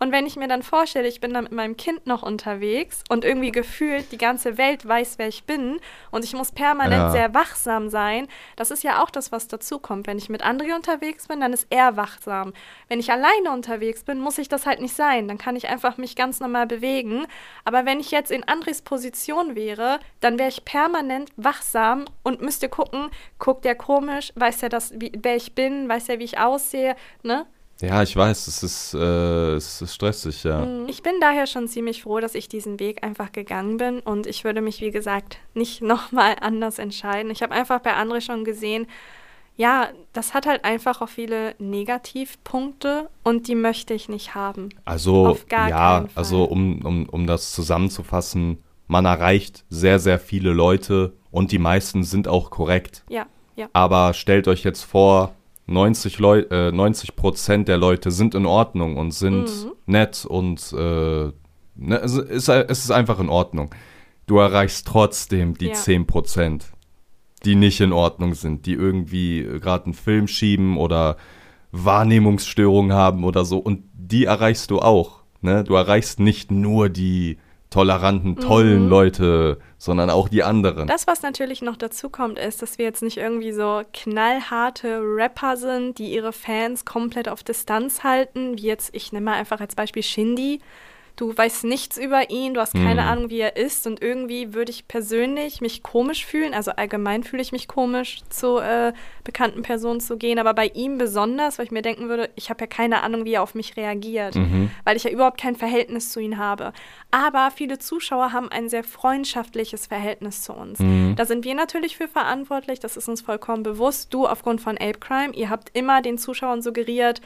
Und wenn ich mir dann vorstelle, ich bin da mit meinem Kind noch unterwegs und irgendwie gefühlt die ganze Welt weiß, wer ich bin und ich muss permanent Ja. sehr wachsam sein, das ist ja auch das, was dazukommt. Wenn ich mit André unterwegs bin, dann ist er wachsam. Wenn ich alleine unterwegs bin, muss ich das halt nicht sein. Dann kann ich einfach mich ganz normal bewegen. Aber wenn ich jetzt in Andres Position wäre, dann wäre ich permanent wachsam und müsste gucken, guckt der komisch, weiß er, das, wie, wer ich bin, weiß er, wie ich aussehe, ne? Ja, ich weiß, es ist, äh, es ist stressig, ja. Ich bin daher schon ziemlich froh, dass ich diesen Weg einfach gegangen bin und ich würde mich, wie gesagt, nicht nochmal anders entscheiden. Ich habe einfach bei André schon gesehen, ja, das hat halt einfach auch viele Negativpunkte und die möchte ich nicht haben. Also, Auf gar ja, also um, um, um das zusammenzufassen, man erreicht sehr, sehr viele Leute und die meisten sind auch korrekt. Ja, ja. Aber stellt euch jetzt vor, 90, Leu äh, 90 Prozent der Leute sind in Ordnung und sind Mhm. nett und äh, ne, es, ist, es ist einfach in Ordnung. Du erreichst trotzdem die Ja. 10 Prozent, die nicht in Ordnung sind, die irgendwie gerade einen Film schieben oder Wahrnehmungsstörungen haben oder so. Und die erreichst du auch. Ne? Du erreichst nicht nur die toleranten, tollen Mhm. Leute, sondern auch die anderen. Das, was natürlich noch dazu kommt, ist, dass wir jetzt nicht irgendwie so knallharte Rapper sind, die ihre Fans komplett auf Distanz halten, wie jetzt, ich nehme mal einfach als Beispiel Shindy. Du weißt nichts über ihn, du hast keine Hm. Ahnung, wie er ist und irgendwie würde ich persönlich mich komisch fühlen, also allgemein fühle ich mich komisch, zu äh, bekannten Personen zu gehen, aber bei ihm besonders, weil ich mir denken würde, ich habe ja keine Ahnung, wie er auf mich reagiert Mhm. weil ich ja überhaupt kein Verhältnis zu ihm habe. Aber viele Zuschauer haben ein sehr freundschaftliches Verhältnis zu uns. Mhm. Da sind wir natürlich für verantwortlich, das ist uns vollkommen bewusst. Du aufgrund von Ape Crime, ihr habt immer den Zuschauern suggeriert,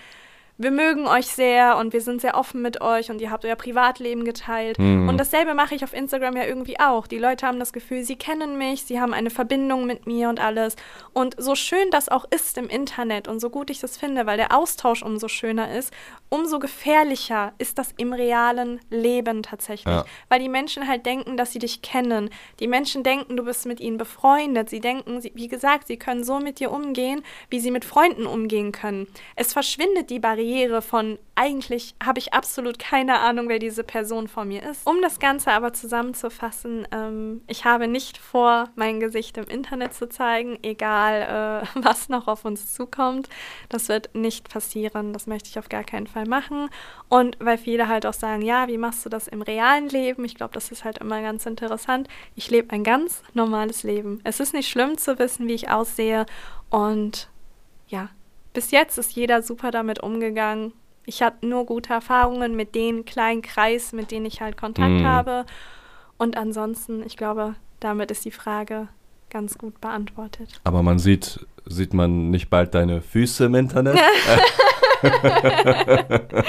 wir mögen euch sehr und wir sind sehr offen mit euch und ihr habt euer Privatleben geteilt. Mhm. Und dasselbe mache ich auf Instagram ja irgendwie auch. Die Leute haben das Gefühl, sie kennen mich, sie haben eine Verbindung mit mir und alles. Und so schön das auch ist im Internet und so gut ich das finde, weil der Austausch umso schöner ist, umso gefährlicher ist das im realen Leben tatsächlich. Ja. Weil die Menschen halt denken, dass sie dich kennen. Die Menschen denken, du bist mit ihnen befreundet. Sie denken, sie, wie gesagt, sie können so mit dir umgehen, wie sie mit Freunden umgehen können. Es verschwindet die Barriere von, eigentlich habe ich absolut keine Ahnung, wer diese Person vor mir ist. Um das Ganze aber zusammenzufassen, ähm, ich habe nicht vor, mein Gesicht im Internet zu zeigen, egal äh, was noch auf uns zukommt. Das wird nicht passieren. Das möchte ich auf gar keinen Fall machen. Und weil viele halt auch sagen, ja, wie machst du das im realen Leben? Ich glaube, das ist halt immer ganz interessant. Ich lebe ein ganz normales Leben. Es ist nicht schlimm zu wissen, wie ich aussehe. Und ja, bis jetzt ist jeder super damit umgegangen. Ich hatte nur gute Erfahrungen mit den kleinen Kreis, mit denen ich halt Kontakt Mhm. habe. Und ansonsten, ich glaube, damit ist die Frage ganz gut beantwortet. Aber man sieht, sieht man nicht bald deine Füße im Internet?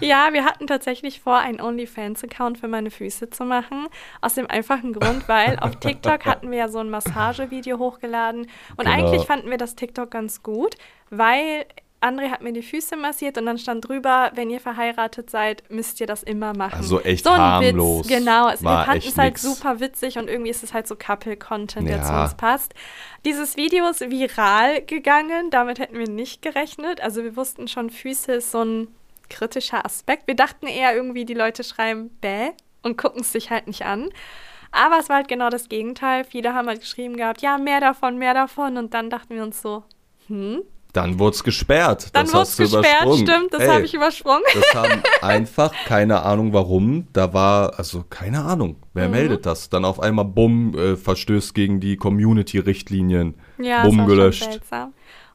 ja, wir hatten tatsächlich vor, einen OnlyFans-Account für meine Füße zu machen. Aus dem einfachen Grund, weil auf TikTok hatten wir ja so ein Massagevideo hochgeladen. Und Genau. eigentlich fanden wir das TikTok ganz gut, weil André hat mir die Füße massiert und dann stand drüber, wenn ihr verheiratet seid, müsst ihr das immer machen. Also echt so ein harmlos. Witz, genau. Es, wir fanden es halt nix. super witzig und irgendwie ist es halt so Couple-Content, der Ja. zu uns passt. Dieses Video ist viral gegangen, damit hätten wir nicht gerechnet. Also wir wussten schon, Füße ist so ein kritischer Aspekt. Wir dachten eher irgendwie, die Leute schreiben bäh und gucken es sich halt nicht an. Aber es war halt genau das Gegenteil. Viele haben halt geschrieben gehabt, ja, mehr davon, mehr davon. Und dann dachten wir uns so, hm, Dann wurde es gesperrt. dann wurde es du gesperrt, stimmt, das habe ich übersprungen. Das haben einfach keine Ahnung warum. Da war, also keine Ahnung, wer Mhm. meldet das? Dann auf einmal bumm, äh, verstößt gegen die Community-Richtlinien. Ja, bumm gelöscht.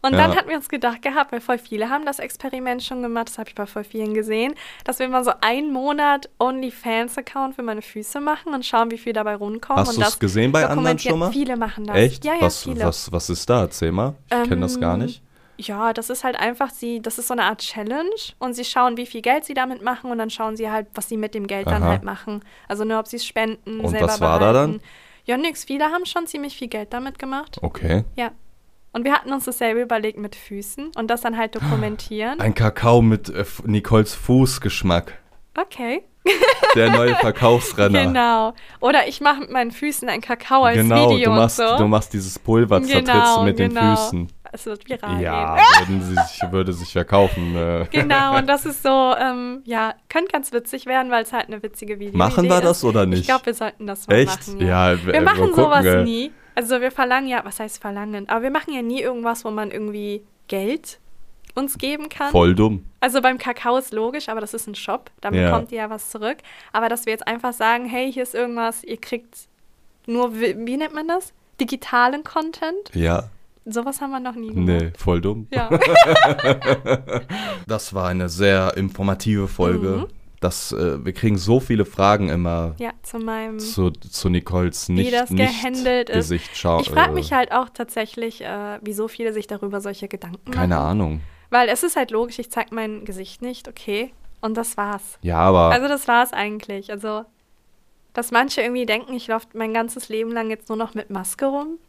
Und Ja. dann hatten wir uns gedacht gehabt, weil voll viele haben das Experiment schon gemacht, das habe ich bei voll vielen gesehen, dass wir mal so einen Monat OnlyFans-Account für meine Füße machen und schauen, wie viel dabei rumkommt. Hast du's das gesehen bei anderen schon mal? Viele machen das. Echt? Ja, ja, was, viele. was, was ist da? Erzähl mal. Ich kenne das gar Ähm, nicht. Ja, das ist halt einfach, sie, das ist so eine Art Challenge und sie schauen, wie viel Geld sie damit machen und dann schauen sie halt, was sie mit dem Geld dann Aha. halt machen. Also nur, ob sie es spenden, Und selber was war da behalten. dann? Ja, nix. Viele haben schon ziemlich viel Geld damit gemacht. Okay. Ja. Und wir hatten uns dasselbe überlegt mit Füßen und das dann halt dokumentieren. Ein Kakao mit äh, Nicoles Fußgeschmack. Okay. Der neue Verkaufsrenner. Genau. Oder ich mache mit meinen Füßen ein Kakao als Genau, Video du machst, so. du machst dieses Pulver, zertrittst Genau, mit den genau. Füßen. Es wird viral Ja, gehen. würden sie sich, würde sich verkaufen. Äh. Genau, und das ist so, ähm, ja, könnte ganz witzig werden, weil es halt eine witzige Video Machen wir das oder nicht? Ich glaube, wir sollten das mal Echt? machen. Ja, äh, wir mal machen gucken, sowas ey. nie. Also wir verlangen ja, was heißt verlangen? Aber wir machen ja nie irgendwas, wo man irgendwie Geld uns geben kann. Voll dumm. Also beim Kakao ist logisch, aber das ist ein Shop, da Ja. bekommt ihr ja was zurück. Aber dass wir jetzt einfach sagen, hey, hier ist irgendwas, ihr kriegt nur, wie, wie nennt man das? Digitalen Content? Ja, Sowas haben wir noch nie gemacht. nee, voll dumm. Ja. Das war eine sehr informative Folge. Mhm. Das, äh, wir kriegen so viele Fragen immer ja, zu meinem. zu, zu Nicoles nicht, das nicht gehandelt ist. Gesicht schauen. Ich frage mich halt auch tatsächlich, äh, wieso viele sich darüber solche Gedanken Keine machen. Ahnung. Weil es ist halt logisch, ich zeige mein Gesicht nicht, okay. Und das war's. Ja, aber Also das war's eigentlich. Also, dass manche irgendwie denken, ich laufe mein ganzes Leben lang jetzt nur noch mit Maske rum.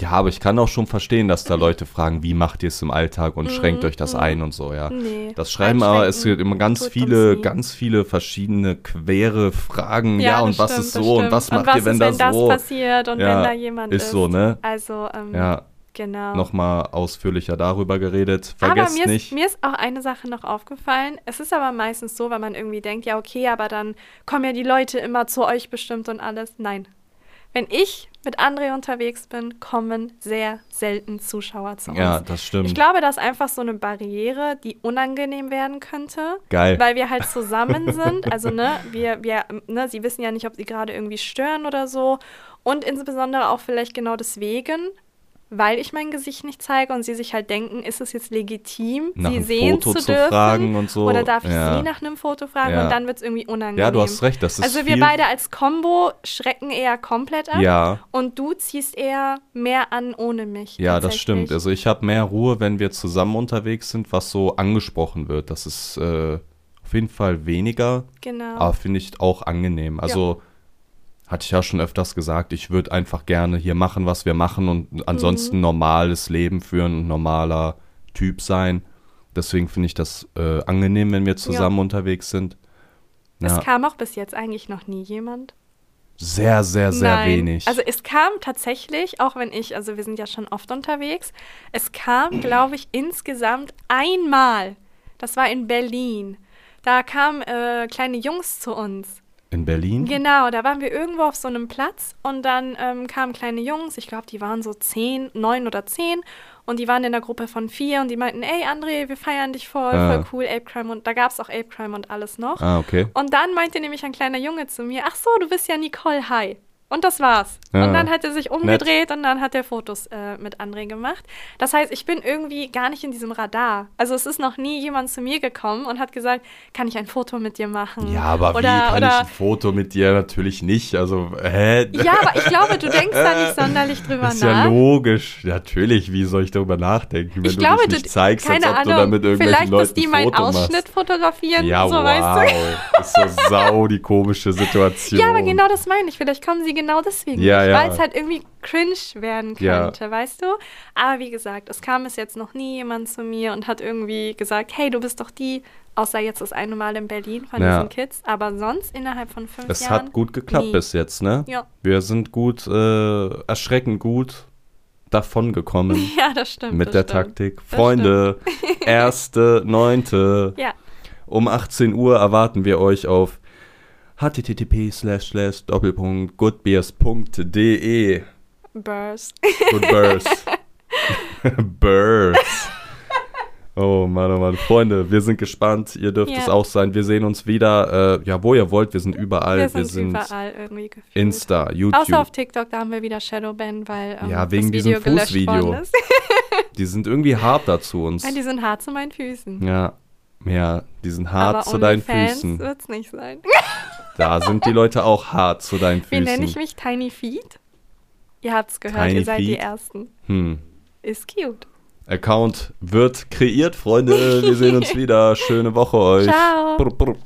Ja, aber ich kann auch schon verstehen, dass da Leute fragen, wie macht ihr es im Alltag und schränkt euch das ein und so, ja. Nee. Das schreiben aber, es gibt immer ganz viele, ganz viele verschiedene quere Fragen. Ja, und das was stimmt, ist so und was macht was ihr, wenn ist, das wenn so? das passiert und Ja, wenn da jemand ist. ist so, ne? Also, ähm, Ja, genau. nochmal ausführlicher darüber geredet. aber Vergesst mir ist, nicht. mir ist auch eine Sache noch aufgefallen. Es ist aber meistens so, wenn man irgendwie denkt, ja, okay, aber dann kommen ja die Leute immer zu euch bestimmt und alles. Nein. Wenn ich mit André unterwegs bin, kommen sehr selten Zuschauer zu uns. ja, das stimmt. Ich glaube, das ist einfach so eine Barriere, die unangenehm werden könnte. Geil. Weil wir halt zusammen sind. Also, ne, wir, wir, ne, sie wissen ja nicht, ob sie gerade irgendwie stören oder so. Und insbesondere auch vielleicht genau deswegen, weil ich mein Gesicht nicht zeige und sie sich halt denken, ist es jetzt legitim, Nach sie sehen Foto zu dürfen? fragen und so. Oder darf ich Ja. sie nach einem Foto fragen? Ja. Und dann wird es irgendwie unangenehm. ja, du hast recht. Das ist Also wir beide als Combo schrecken eher komplett ab. Ja, Und du ziehst eher mehr an ohne mich. ja, das stimmt. Also ich habe mehr Ruhe, wenn wir zusammen unterwegs sind, was so angesprochen wird. Das ist äh, auf jeden Fall weniger, Genau. aber finde ich auch angenehm. Also hatte ich ja schon öfters gesagt, ich würde einfach gerne hier machen, was wir machen und Mhm. ansonsten normales Leben führen, ein normaler Typ sein. Deswegen finde ich das äh, angenehm, wenn wir zusammen unterwegs sind. Es Ja, kam auch bis jetzt eigentlich noch nie jemand. sehr, sehr, sehr Nein. wenig. Also es kam tatsächlich, auch wenn ich, also wir sind ja schon oft unterwegs, es kam, glaube ich, insgesamt einmal. Das war in Berlin. Da kamen äh, kleine Jungs zu uns. In Berlin? Genau, da waren wir irgendwo auf so einem Platz und dann ähm, kamen kleine Jungs, ich glaube, die waren so zehn, neun oder zehn und die waren in einer Gruppe von vier und die meinten, ey André, wir feiern dich voll, Ah. voll cool, Ape Crime und da gab es auch Ape Crime und alles noch. Ah, okay. Und dann meinte nämlich ein kleiner Junge zu mir, ach so, du bist ja Nicole, hi. Und das war's. Ja. Und dann hat er sich umgedreht und dann hat er Fotos äh, mit André gemacht. Das heißt, ich bin irgendwie gar nicht in diesem Radar. Also es ist noch nie jemand zu mir gekommen und hat gesagt, kann ich ein Foto mit dir machen? Ja, aber oder, wie kann ich oder, ein Foto mit dir? Natürlich nicht. Also, hä? Ja, aber ich glaube, du denkst da nicht sonderlich drüber Das ist ja nach. logisch. Natürlich, wie soll ich darüber nachdenken, wenn ich du glaube, dich nicht zeigst, als keine ob du Ahnung, da mit irgendwelchen vielleicht, Leuten dass die ein meinen Ausschnitt machst. fotografieren, Ja, so wow. weißt du. ist so sau die komische Situation. Ja, aber genau das meine ich. Vielleicht kommen sie genau deswegen Ja, nicht, ja. weil es halt irgendwie cringe werden Ja. könnte, weißt du? Aber wie gesagt, es kam bis jetzt noch nie jemand zu mir und hat irgendwie gesagt, hey, du bist doch die, außer jetzt das eine Mal in Berlin von Ja. diesen Kids, aber sonst innerhalb von fünf Es Jahren. hat gut geklappt nie. bis jetzt, ne? Ja. Wir sind gut, äh, erschreckend gut davon gekommen Ja, das stimmt. mit das der stimmt. Taktik. Freunde, erste, neunte. Ja, Um 18 Uhr erwarten wir euch auf http slash slash doppelpunkt goodbeers.de Burst. Good Birth. Birth. Oh Mann, oh Mann. Freunde, wir sind gespannt. Ihr dürft Ja. es auch sein. Wir sehen uns wieder, äh, ja, wo ihr wollt. Wir sind überall. wir sind, überall irgendwie gefühlt. Insta, YouTube. Außer auf TikTok, da haben wir wieder Shadowban, weil ähm, Ja, wegen das diesem Video gelöscht Fußvideo. Die sind irgendwie hart da zu uns. Ja, die sind hart zu meinen Füßen. Ja, ja, die sind hart Aber zu deinen OnlyFans Füßen. wird's nicht sein. Da sind die Leute auch hart zu deinen Wie nenne ich Füßen. mich? Tiny Feet? Ihr habt's gehört, Tiny ihr seid die Feet? Ersten. Hm. Ist cute. Account wird kreiert, Freunde. Wir sehen uns wieder. Schöne Woche euch. Ciao. Brr, brr.